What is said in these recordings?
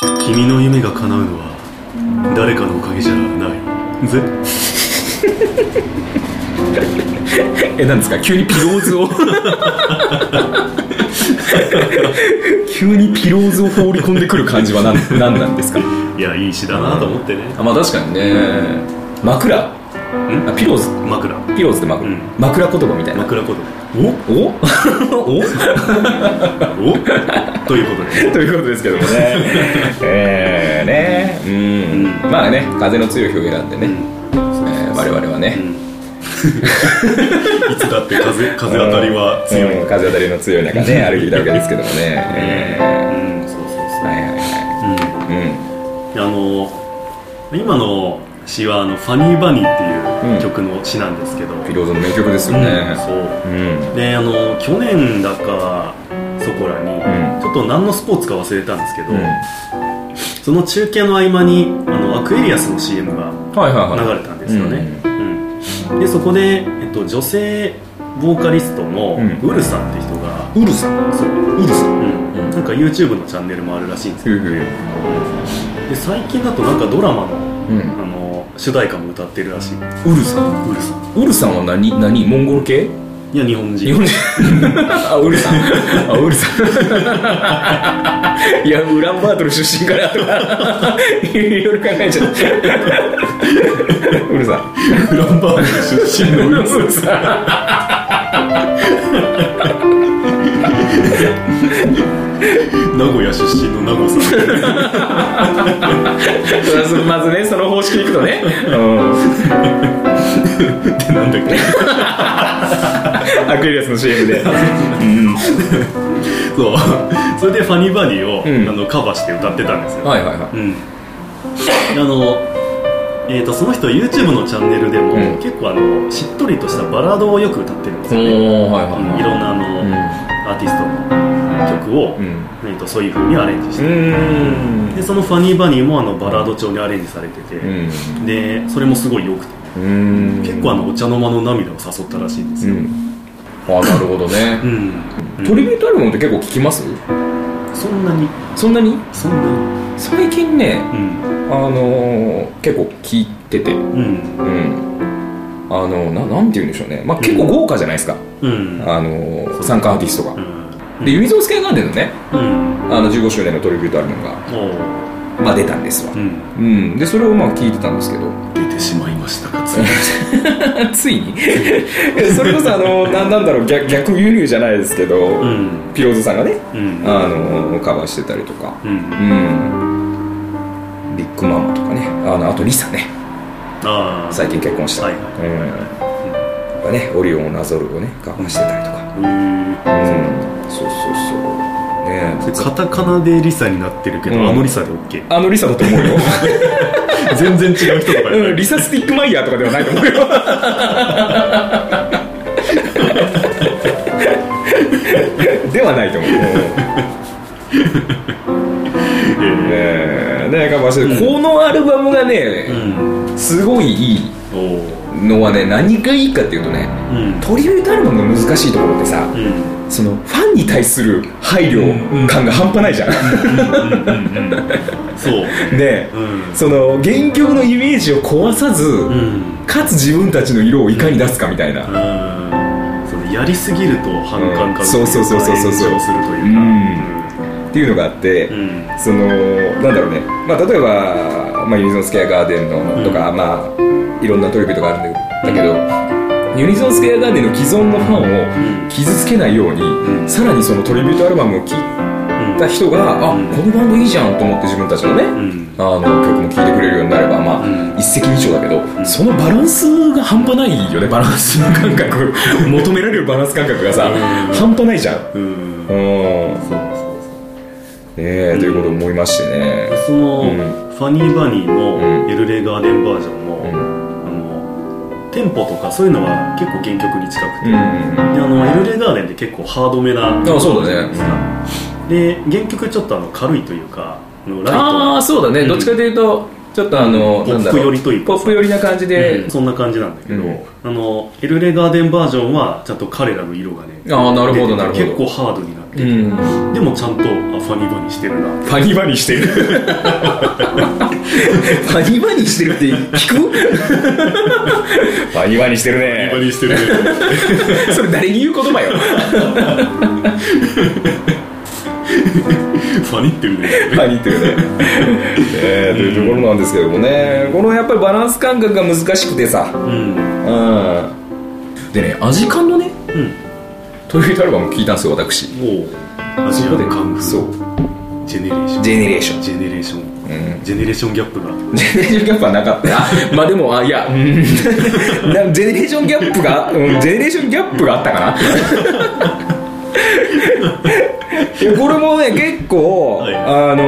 君の夢が叶うのは誰かのおかげじゃないぜ。えなんですか？急にピローズを。急にピローズを放り込んでくる感じは何何なんですかいやいい詩だなと思ってねあまあ確かにね枕あピローズ枕。ピローズって枕,、うん。枕言葉みたいな。枕言葉。お？お？お？お？ということで ということですけどもね。えー、ね。うん、まあね風の強い日を選んでね、えー我々はね、いつだって風風当たりは強い、うん。風当たりの強い中ね歩いてきたわけですけどもね、え。うん。そうそうー、はいはいはい。そう、うん、あの今の詩はあの「ファニーバニー」っていう曲の詩なんですけど、うん、ピローズの名曲ですよね、そう。うん。であの去年だかそこらに、ん。ちょっと何のスポーツか忘れたんですけど、うん。その中継の合間にあのアクエリアスの CM が流れたんですよね、うん。でそこで、えっと、女性ボーカリストのうん。ウルさんって人が、ウルさん？そう。ウルさん？うん。なんか YouTube のチャンネルもあるらしいんですよ。へへで最近だとなんかドラマの,、うん。あの主題歌も歌ってるらしい。ウルさん？ウルさん。ウルさんは何？何？モンゴル系？いや日本人。日本人。あウルさん。あウルさん。いやウランバートル出身からとか。いろいろ考えちゃった。ウルさん。ウランバートル出身のウルさん 名古屋出身の名護さん。ん まずねその方式でいくとね、うん、ってなんだっけ。アクエリアスの CM で。そう。それで「ファニーバディを」うん。あのカバーして歌ってたんですよ、はいはいはい。うん。あのえー、とその人 YouTube のチャンネルでも、うん。結構あのしっとりとしたバラードをよく歌ってるんですよね、いはい。うん。いろんなあの、うん。アーティストの曲を、うん。えー、とそういう風にアレンジして、うん。でその「ファニーバニー」もあのバラード調にアレンジされてて、うん。でそれもすごい良くて。うん。結構あのお茶の間の涙を誘ったらしいんですよ、うん。あなるほどね。うん。トリビュートアルバムって結構聞きます？そんなに。そんなに？そんな。に最近ねうん。あのー結構聞いてて。うん。うん。あのななんて言うんでしょうね、まあ、結構豪華じゃないですか、うん。あのー参加アーティストが、うんでユニゾンスケアガーデンのねうん。あの15周年のトリビュートアルバムが、まあ、出たんですわ。う、ん。うん、でそれをまあ聞いてたんですけど。出てしまいましたかついついに。それこそあのななんだろう逆逆輸入じゃないですけど、うん。ピローズさんがねうん。あのカバーしてたりとか。うん。うん。ビッグママとかね。あのあとリサね。ああ最近結婚した、はい。はいうんねオリオン・ナゾルをねカバーしてたりとか。うん。うんそうそうそう。ねカタカナでリサになってるけど、うん。あのリサで OK あのリサだと思うよ、全然違う人とかうん、リサ・ステッグマイヤーとかではないと思うよ。ではないと思う。えーねカバーしてる、このアルバムがね、うん。すごいいいおおのはね何がいいかっていうとねうん。トリビュートアルバムの難しいところってさうんそのファンに対する配慮感が半端ないじゃん、そう。ねうん。その原曲のイメージを壊さず、うん。かつ自分たちの色をいかに出すかみたいな、うん。そのやりすぎると反感うん。そうそうそうそうそうっていうのがあって、うん。そのなんだろうね、まあ、例えば、まあ、ユニゾンスケアガーデンのとか、まあいろんなトリビュートがあるんだけど、ユニゾンスケアガーデンの既存のファンを傷つけないように、うん。さらにそのトリビュートアルバムを聴いた人が、あうん。このバンドいいじゃんと思って自分たちのね、うん。あの曲も聴いてくれるようになれば、まあうん一石二鳥だけど、そのバランスが半端ないよねバランスの感覚。求められるバランス感覚がさ、うん。半端ないじゃん。うん。うん。ねえ、ということを思いましてね。その、うん。ファニーバニーうん。のエルレガーデンバージョンも、うんあのテンポとかそういうのは結構原曲に近くて、であのエルレガーデンって結構ハードめな。あそうだね。で原曲ちょっとあの軽いというかライトああそうだね、うん。どっちかというとちょっとあのポップ寄りというか。ポップ寄りな感じで、うん。そんな感じなんだけど、うん。あのエルレガーデンバージョンはちゃんと彼らの色がねああなるほどなるほど。結構ハードになってて、うん。でもちゃんとあファニーバニーしてるな。ファニバニしてる。ファニバニしてるって聞く？ファニバニしてるね。ニーしてるね。それ誰に言う言葉よファニってるね。ファニってるね。えーというところなんですけどもね。このやっぱりバランス感覚が難しくてさ。うん。うん。でねアジカンのねうん。トリビュートアルバム聞いたんですよ私。もう。アジアでカンそう。ジェネレーションジェネレーションジェネレーション、うん。ジェネレーションギャップが。ジェネレーションギャップはなかった。あまあでもあいや。うん。なジェネレーションギャップが、うん、ジェネレーションギャップがあったかなこれもね 結構、はい。あの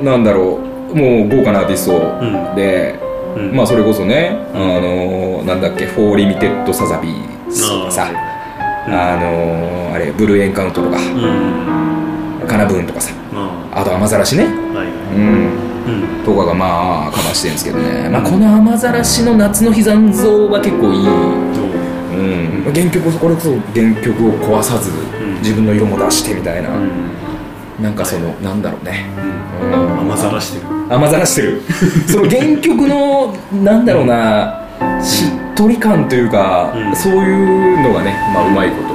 ーなんだろうもう豪華なアーティストん。で、うん。まあそれこそね、あのーなんだっけ「フォーリミテッドサザビーズ」とかさあのーあれ BLUE ENCOUNT とか。うん。 KANA-BOON とかさ。まあ。と amazarashi ね。あはい。はいうん。うん。とかがまあカバーしてるんですけどね、まあ、この amazarashi の夏の日、残像は結構いい、どう。うん、原曲これこそ原曲を壊さず、ん自分の色も出してみたいな、うん。なんかそのなんだろうね、うん。うん、雨ざらしてる。雨ざらしてる。その原曲のなんだろうなしっとり感というか、うん。そういうのがねまあうまいこと。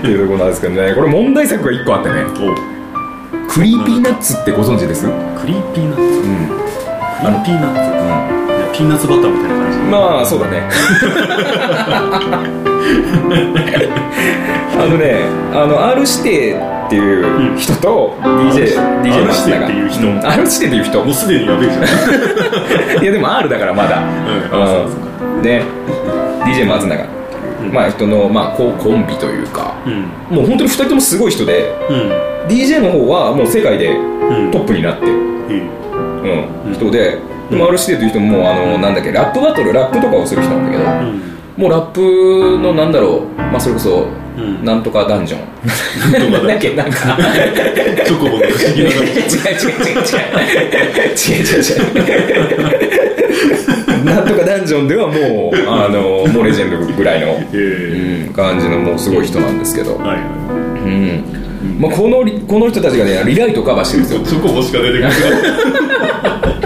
っていうところなんですけどね。これ問題作が1個あってね。お Creepy Nuts ってご存知です？うん Creepy Nuts。Creepy Nuts。うんピーナッツバターみたいな感じ。まあそうだね。あのねあの R 指定っていう人と DJ、R DJ 指定っていう人ん R 指定っていう人。もうすでにやべえじゃん いやでも R だからまだ。うん。あそうそううん。ね DJ 松永っていう、うん。まあ人のまあココンビというか。うん。もう本当に2人ともすごい人で。うん。DJ の方はもう世界でうん。トップになって。る、うん、人ででも R 指定という人ももうあのなんだっけラップバトルラップとかをする人なんだけど、うんもうラップのなんだろう、まあ、それこそ、うんなんとかダンジョン。なんだっけ、なんか。チョコボの不思議な違う違う違う違う。違う違う違う。なんとかダンジョンではもう、あの、もうレジェンドぐらいの、えうん、感じのもうすごい人なんですけど。えはいはうん。まあ、このリ、この人たちがね、リライトをカバーしてるんですよい。チョコボしか出てこない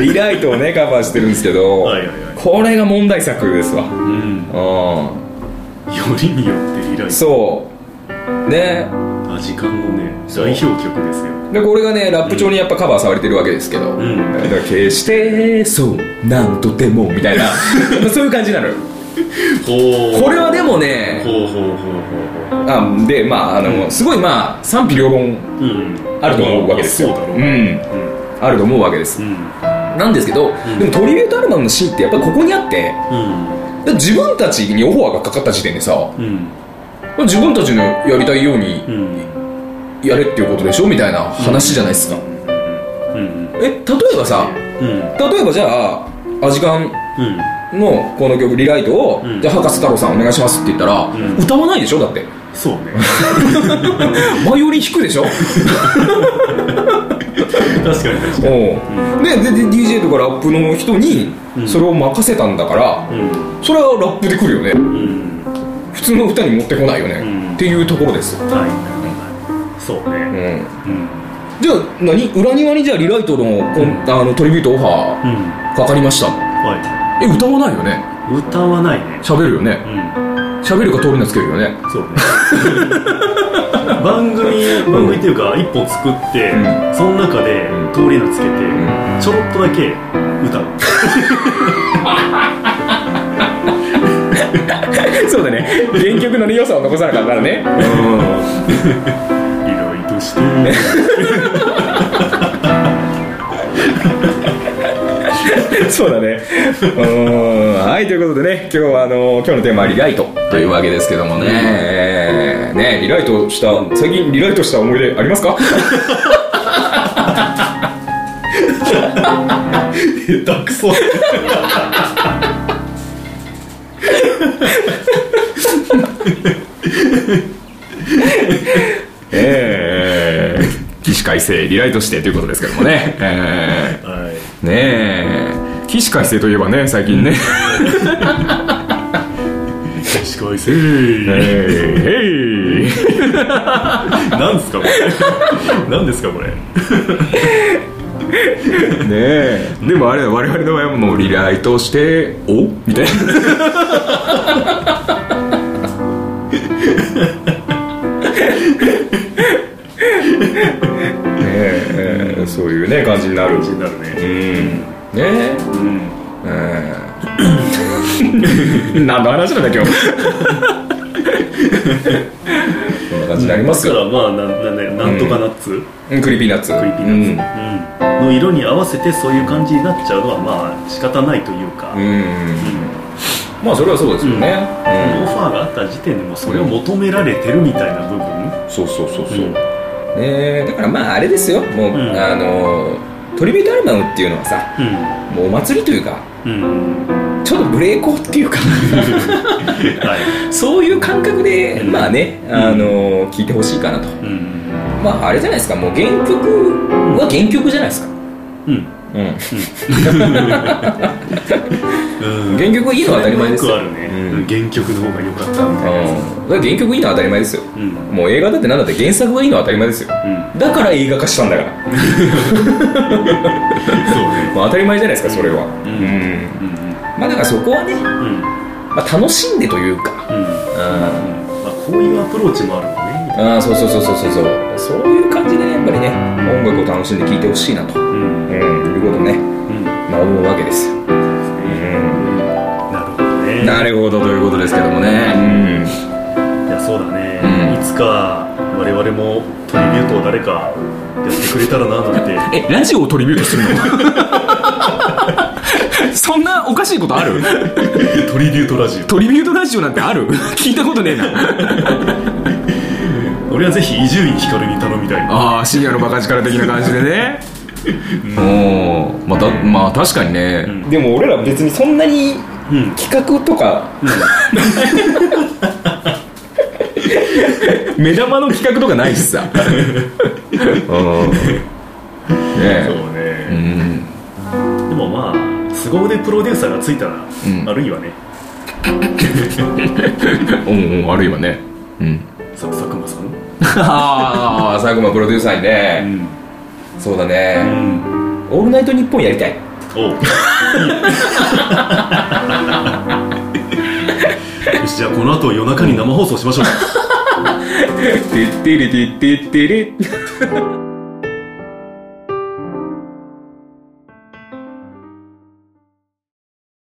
リライトをね、カバーしてるんですけど、はいはいはい。これが問題作ですわ。うん。うよりによってリライん。ト。そう。ね。アジカンのね代表曲ですよ。でこれがねラップ調にやっぱカバーされてるわけですけど、ん。だから決してそうなんとでもみたいな。そういう感じなの。よほう。これはでもねほうほうほうほうほあでまああの、すごいまあ賛否両論ううん。あると思うわけですよ。そうだろううんあると思うわけです、うん。なんですけど、でもトリビュートアルバムのシーンってやっぱりここにあってうん。自分たちにオファーがかかった時点でさうん。自分たちのやりたいようにうん。やれっていうことでしょ？みたいな話じゃないですか、うん。え例えばさうん。例えばじゃあアジカンうん。のこの曲「リライトを」うん。じゃあ博士太郎さんお願いしますって言ったら、ん。歌わないでしょ？だって。そうね。バイオリン弾くでしょ？確かに確かに。おう。ででで DJ とかラップの人にうん。それを任せたんだから、うん。それはラップでくるよね。うん。普通の歌に持ってこないよね、うん。っていうところです。よ、はいそううねん、うん。じゃあ何？裏庭にじゃあリライトのこんあのトリビュートオファうん。ーかかりました。はえ歌わないよね？い歌わないね。喋るよね？うん喋るか通りのつけるよね。そうね。番組番組っていうか一本作って、うん。その中でうん。通りのつけて、ん。ちょろっとだけ歌う。そうだね。原曲の良さを残さなかったらね。いろいろして。そうだね。うーん。はい、ということでね、今日はあの、今日のテーマはリライトというわけですけどもね。えーね、リライトした、最近リライトした思い出ありますか？下手くそ。ええ。起死回生リライトしてということですけどもね、えー。はい。ねえ起死回生といえばね最近ね。司会せへいいへい。何ですかこれ。何ですかこれ。ねえ。でもあれ我々の場合はもうリライトしてお？みたいな。ねえ。そういうね感じになる。感じになるうんね。ねえうんうん。何の話なんだ今日。こんな感じになりますよ。だからまあななねなんとかナッツ、うん Creepy Nuts。Creepy Nuts、うん。の色に合わせてそういう感じになっちゃうのはまあ仕方ないというか、うん、うん。まあそれはそうですよね、このオファーがあった時点でもそれを求められてるみたいな部分、そうそうそうそう、うん。ねだからまああれですよ。もう、ん。あのトリビュートアルバムっていうのはさうん。もうお祭りというかうん。ちょっとブレーコーっていうか はい。そういう感覚で、うん。まあねあの聴いてほしいかなと。うん。まああれじゃないですかもう原曲は原曲じゃないですか。うん。うん。うん 原曲いいのは当たり前ですよ。よくあるね、うん。原曲の方が良かったみたいな。やつうん、原曲いいのは当たり前ですよ、うん。もう映画だってなんだって原作がいいのは当たり前ですよ。うん。だから映画化したんだから。そうね。まあ当たり前じゃないですかそれは。ううん。ん、うん。まあだからそこはね、うん。うんまあ、楽しんでというか。うん。うん。まあ、こういうアプローチもあるのねああそうそうそうそうそうそうそういう感じでねやっぱりね音楽を楽しん。で聴いてほしいなと、うん。うん、いうことね、うん。まあ、思うわけなるほどということですけどもね。うん。いやそうだね、うん。いつか我々もトリビュートを誰かやってくれたらななんて。えラジオをトリビュートするの？そんなおかしいことある？トリビュートラジトリビュートラジオなんてある？聞いたことねえな。オ俺はぜひ伊集院光に頼みたい。ああ深夜のバカ力的な感じでね。おまあだまあ確かにね、うん。でも俺ら別にそんなにうん企画とか、目玉の企画とかないしさうん。ね。そうえうね、ん。でもまあ凄腕プロデューサーがついたら、ん。あるいはね。うんうんあるいはね。うん。さ佐久間さん？ああ佐久間プロデューサーにね、ん。そうだうね、ん。オールナイトニッポンやりたいおう。よしじゃあこの後夜中に生放送しましょう。てってれてってってれ